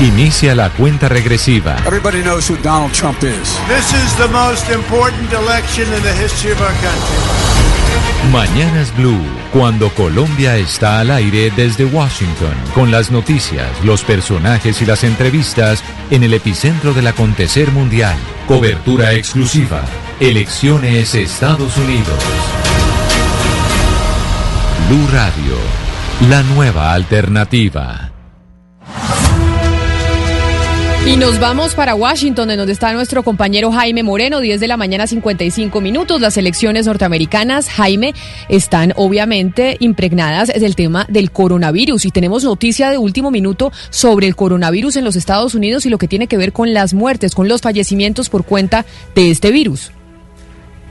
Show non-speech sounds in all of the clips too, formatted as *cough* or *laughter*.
Inicia la cuenta regresiva. Everybody knows who Donald Trump is. This is the most important election in the history of our country. Mañanas Blue, cuando Colombia está al aire desde Washington, con las noticias, los personajes y las entrevistas en el epicentro del acontecer mundial. Cobertura exclusiva. Elecciones Estados Unidos. Blue Radio, la nueva alternativa. Y nos vamos para Washington, en donde está nuestro compañero Jaime Moreno, 10 de la mañana, 55 minutos. Las elecciones norteamericanas, Jaime, están obviamente impregnadas del tema del coronavirus. Y tenemos noticia de último minuto sobre el coronavirus en los Estados Unidos y lo que tiene que ver con las muertes, con los fallecimientos por cuenta de este virus.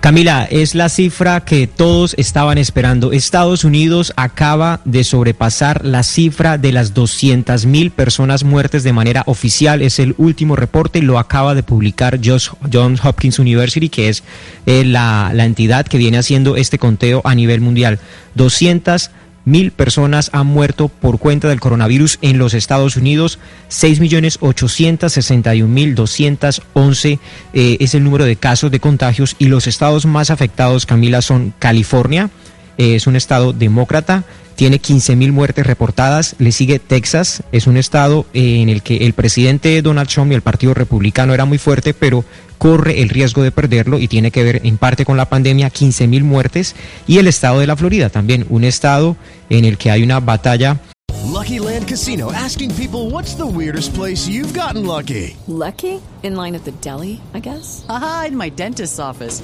Camila, es la cifra que todos estaban esperando. Estados Unidos acaba de sobrepasar la cifra de las 200 mil personas muertas de manera oficial. Es el último reporte, lo acaba de publicar Johns Hopkins University, que es eh, la, la entidad que viene haciendo este conteo a nivel mundial. 200 mil personas han muerto por cuenta del coronavirus en los Estados Unidos. 6.861.211 eh, es el número de casos de contagios y los estados más afectados, Camila, son California, eh, es un estado demócrata, tiene 15.000 muertes reportadas, le sigue Texas, es un estado eh, en el que el presidente Donald Trump y el Partido Republicano era muy fuerte, pero corre el riesgo de perderlo y tiene que ver en parte con la pandemia, 15.000 muertes, y el estado de la Florida también, un estado en el que hay una batalla. Lucky Land Casino, asking people what's the weirdest place you've gotten lucky. Lucky? In line at the deli, I guess. Aha, in my dentist's office.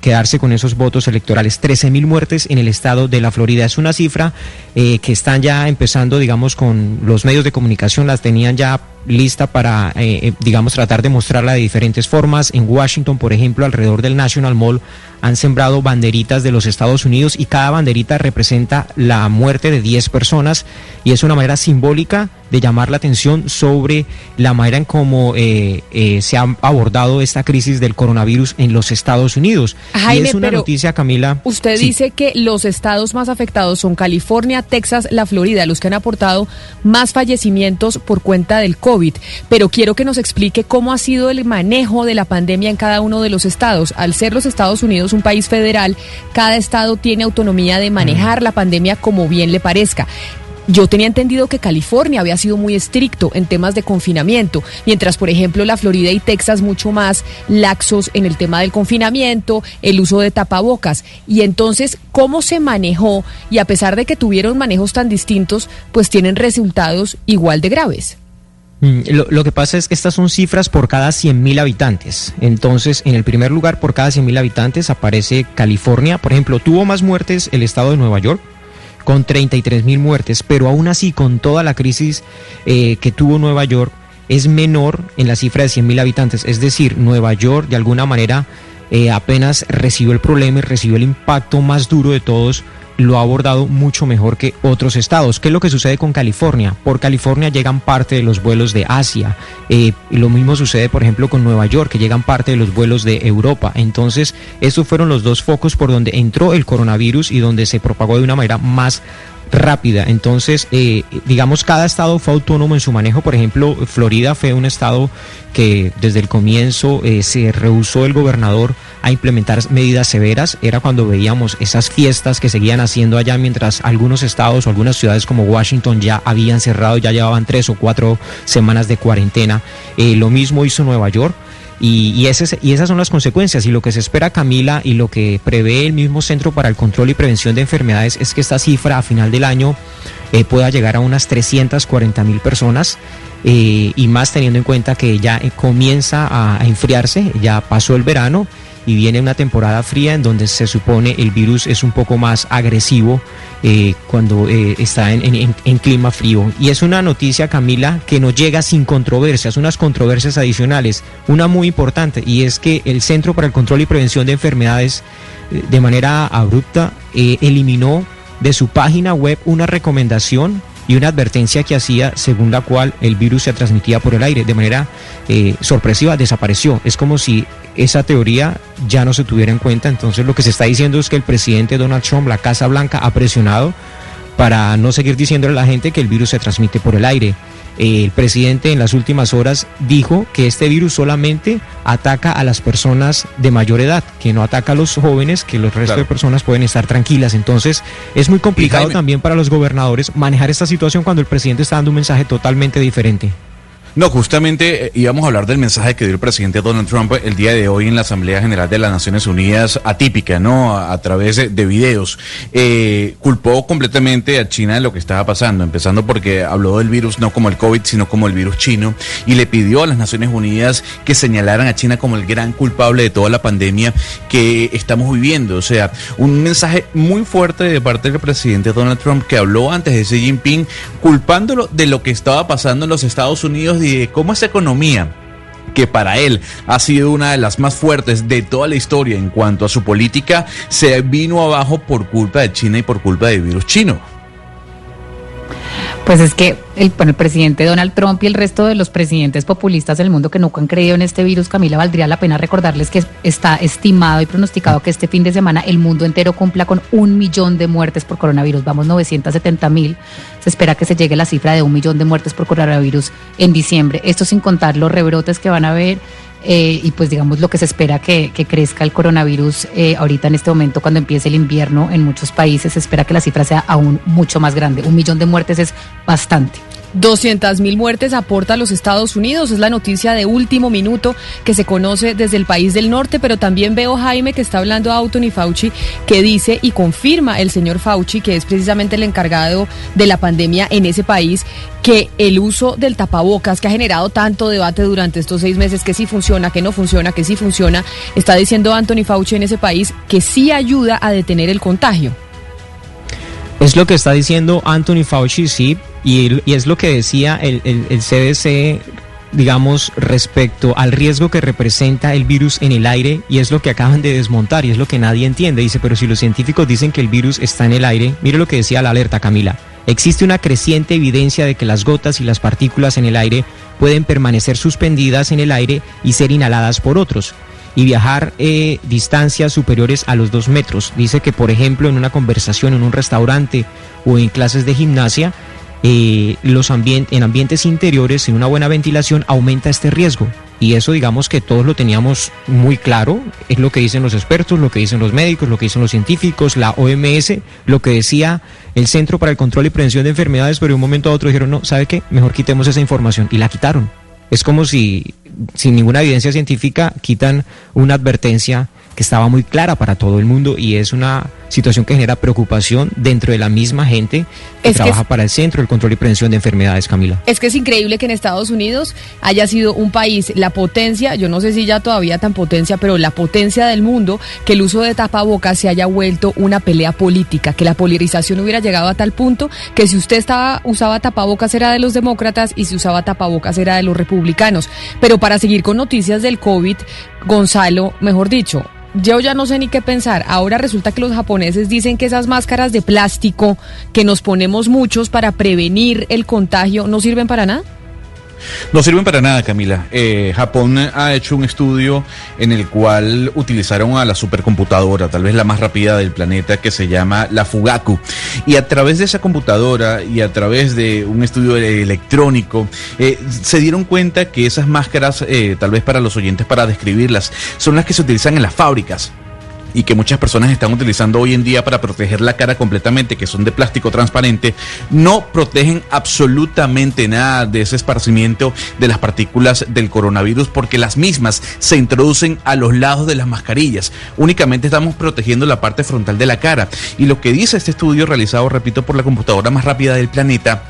quedarse con esos votos electorales. 13 mil muertes en el estado de la Florida. Es una cifra eh, que están ya empezando, digamos, con los medios de comunicación, las tenían ya lista para, eh, eh, digamos, tratar de mostrarla de diferentes formas. En Washington, por ejemplo, alrededor del National Mall han sembrado banderitas de los Estados Unidos y cada banderita representa la muerte de 10 personas y es una manera simbólica de llamar la atención sobre la manera en cómo eh, se ha abordado esta crisis del coronavirus en los Estados Unidos. Jaime, y es una noticia, Camila. Usted dice que los estados más afectados son California, Texas, la Florida, los que han aportado más fallecimientos por cuenta del COVID. Pero quiero que nos explique cómo ha sido el manejo de la pandemia en cada uno de los estados. Al ser los Estados Unidos un país federal, cada estado tiene autonomía de manejar la pandemia como bien le parezca. Yo tenía entendido que California había sido muy estricto en temas de confinamiento, mientras por ejemplo la Florida y Texas mucho más laxos en el tema del confinamiento, el uso de tapabocas. Y entonces, ¿cómo se manejó? Y a pesar de que tuvieron manejos tan distintos, pues tienen resultados igual de graves. Mm, Lo, que pasa es que estas son cifras por cada 100.000 habitantes. Entonces, en el primer lugar, por cada 100.000 habitantes aparece California. Por ejemplo, tuvo más muertes el estado de Nueva York con 33 mil muertes, pero aún así con toda la crisis eh, que tuvo Nueva York es menor en la cifra de 100 mil habitantes. Es decir, Nueva York de alguna manera eh, apenas recibió el problema y recibió el impacto más duro de todos lo ha abordado mucho mejor que otros estados. ¿Qué es lo que sucede con California? Por California llegan parte de los vuelos de Asia. Eh, lo mismo sucede, por ejemplo, con Nueva York, que llegan parte de los vuelos de Europa. Entonces, esos fueron los dos focos por donde entró el coronavirus y donde se propagó de una manera más rápida. Entonces, eh, digamos, cada estado fue autónomo en su manejo. Por ejemplo, Florida fue un estado que desde el comienzo eh, se rehusó el gobernador a implementar medidas severas. Era cuando veíamos esas fiestas que seguían haciendo allá mientras algunos estados o algunas ciudades como Washington ya habían cerrado, ya llevaban tres o cuatro semanas de cuarentena. Eh, lo mismo hizo Nueva York. Y, esas son las consecuencias. Y lo que se espera, Camila, y lo que prevé el mismo Centro para el Control y Prevención de Enfermedades es que esta cifra a final del año eh, pueda llegar a unas 340 mil personas. Eh, y más teniendo en cuenta que ya eh, comienza a, enfriarse, ya pasó el verano y viene una temporada fría en donde se supone el virus es un poco más agresivo eh, cuando eh, está en, clima frío. Y es una noticia, Camila, que no llega sin controversias, unas controversias adicionales. Una muy importante y es que el Centro para el Control y Prevención de Enfermedades eh, de manera abrupta eliminó de su página web una recomendación y una advertencia que hacía según la cual el virus se transmitía por el aire. De manera eh, sorpresiva desapareció. Es como si esa teoría ya no se tuviera en cuenta. Entonces lo que se está diciendo es que el presidente Donald Trump la Casa Blanca ha presionado para no seguir diciéndole a la gente que el virus se transmite por el aire el presidente en las últimas horas dijo que este virus solamente ataca a las personas de mayor edad, que no ataca a los jóvenes, que los restos Claro. de personas pueden estar tranquilas. Entonces es muy complicado Jaime- también para los gobernadores manejar esta situación cuando el presidente está dando un mensaje totalmente diferente. No, justamente eh, íbamos a hablar del mensaje que dio el presidente Donald Trump el día de hoy en la Asamblea General de las Naciones Unidas, atípica, ¿no? A, través de, de videos. Eh, culpó completamente a China de lo que estaba pasando, empezando porque habló del virus no como el COVID, sino como el virus chino, y le pidió a las Naciones Unidas que señalaran a China como el gran culpable de toda la pandemia que estamos viviendo. O sea, un mensaje muy fuerte de parte del presidente Donald Trump que habló antes de Xi Jinping, culpándolo de lo que estaba pasando en los Estados Unidos y de cómo esa economía que para él ha sido una de las más fuertes de toda la historia en cuanto a su política, se vino abajo por culpa de China y por culpa del virus chino. Pues es que el, bueno, el presidente Donald Trump y el resto de los presidentes populistas del mundo que nunca han creído en este virus, Camila, valdría la pena recordarles que está estimado y pronosticado que este fin de semana el mundo entero cumpla con un millón de muertes por coronavirus. Vamos 970 mil. Se espera que se llegue a la cifra de un millón de muertes por coronavirus en diciembre. Esto sin contar los rebrotes que van a haber eh, y pues digamos lo que se espera que, crezca el coronavirus eh, ahorita en este momento cuando empiece el invierno en muchos países. Se espera que la cifra sea aún mucho más grande. Un millón de muertes es bastante. 200 mil muertes aporta a los Estados Unidos. Es la noticia de último minuto que se conoce desde el país del norte, pero también veo Jaime que está hablando a Anthony Fauci, que dice y confirma el señor Fauci, que es precisamente el encargado de la pandemia en ese país, que el uso del tapabocas, que ha generado tanto debate durante estos seis meses, que sí funciona, que no funciona, que sí funciona, está diciendo Anthony Fauci en ese país que sí ayuda a detener el contagio. Es lo que está diciendo Anthony Fauci, sí, y, es lo que decía el CDC, digamos, respecto al riesgo que representa el virus en el aire, y es lo que acaban de desmontar, y es lo que nadie entiende. Dice, pero si los científicos dicen que el virus está en el aire, mire lo que decía la alerta, Camila. Existe una creciente evidencia de que las gotas y las partículas en el aire pueden permanecer suspendidas en el aire y ser inhaladas por otros y viajar eh, distancias superiores a los dos metros. Dice que, por ejemplo, en una conversación en un restaurante o en clases de gimnasia, eh, los en ambientes interiores, sin una buena ventilación, aumenta este riesgo. Y eso digamos que todos lo teníamos muy claro, es lo que dicen los expertos, lo que dicen los médicos, lo que dicen los científicos, la OMS, lo que decía el Centro para el Control y Prevención de Enfermedades, pero de un momento a otro dijeron, no, ¿sabe qué? Mejor quitemos esa información y la quitaron. Es como si sin ninguna evidencia científica quitan una advertencia que estaba muy clara para todo el mundo y es una situación que genera preocupación dentro de la misma gente que Es que trabaja es- para el Centro del Control y Prevención de Enfermedades, Camila. Es que es increíble que en Estados Unidos haya sido un país, la potencia, yo no sé si ya todavía tan potencia, pero la potencia del mundo, que el uso de tapabocas se haya vuelto una pelea política, que la polarización hubiera llegado a tal punto que si usted estaba usaba tapabocas era de los demócratas y si usaba tapabocas era de los republicanos. Pero para seguir con noticias del COVID, Gonzalo, mejor dicho, yo ya no sé ni qué pensar. Ahora resulta que los japoneses dicen que esas máscaras de plástico que nos ponemos muchos para prevenir el contagio no sirven para nada. No sirven para nada, Camila. Eh, Japón ha hecho un estudio en el cual utilizaron a la supercomputadora, tal vez la más rápida del planeta, que se llama la Fugaku. Y a través de esa computadora y a través de un estudio electrónico, eh, se dieron cuenta que esas máscaras, eh, tal vez para los oyentes, para describirlas, son las que se utilizan en las fábricas y que muchas personas están utilizando hoy en día para proteger la cara completamente, que son de plástico transparente, no protegen absolutamente nada de ese esparcimiento de las partículas del coronavirus porque las mismas se introducen a los lados de las mascarillas. Únicamente estamos protegiendo la parte frontal de la cara. Y lo que dice este estudio realizado, repito, por la computadora más rápida del planeta,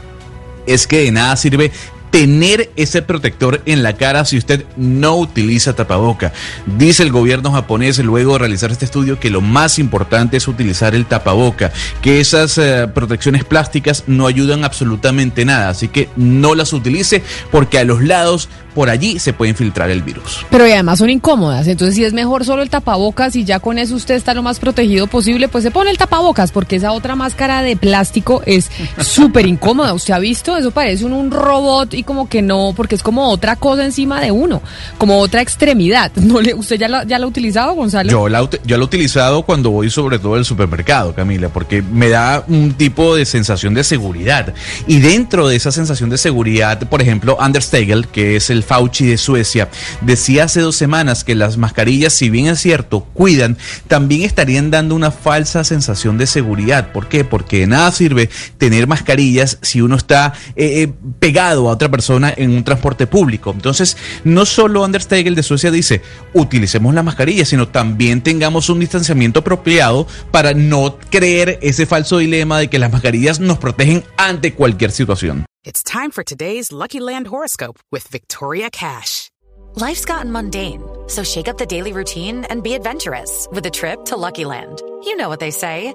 es que de nada sirve tener ese protector en la cara si usted no utiliza tapaboca. Dice el gobierno japonés luego de realizar este estudio que lo más importante es utilizar el tapaboca, que esas eh, protecciones plásticas no ayudan absolutamente nada, así que no las utilice porque a los lados por allí se puede infiltrar el virus. Pero y además son incómodas, entonces si es mejor solo el tapabocas y ya con eso usted está lo más protegido posible, pues se pone el tapabocas porque esa otra máscara de plástico es *laughs* súper incómoda. ¿Usted ha visto? Eso parece un, un, robot como que no, porque es como otra cosa encima de uno, como otra extremidad. *laughs* ¿No le, ¿Usted ya la, ya la ha utilizado, Gonzalo? Yo la, yo la he utilizado cuando voy sobre todo al supermercado, Camila, porque me da un tipo de sensación de seguridad. Y dentro de esa sensación de seguridad, por ejemplo, Anders Tegel, que es el Fauci de Suecia, decía hace dos semanas que las mascarillas, si bien es cierto, cuidan, también estarían dando una falsa sensación de seguridad. ¿Por qué? Porque de nada sirve tener mascarillas si uno está eh, eh, pegado a otra persona en un transporte público. Entonces, no solo Anders Tegel de Suecia dice, utilicemos la mascarilla, sino también tengamos un distanciamiento apropiado para no creer ese falso dilema de que las mascarillas nos protegen ante cualquier situación. It's time for today's Lucky Land horoscope with Victoria Cash. Life's gotten mundane, so shake up the daily routine and be adventurous with a trip to Lucky Land. You know what they say.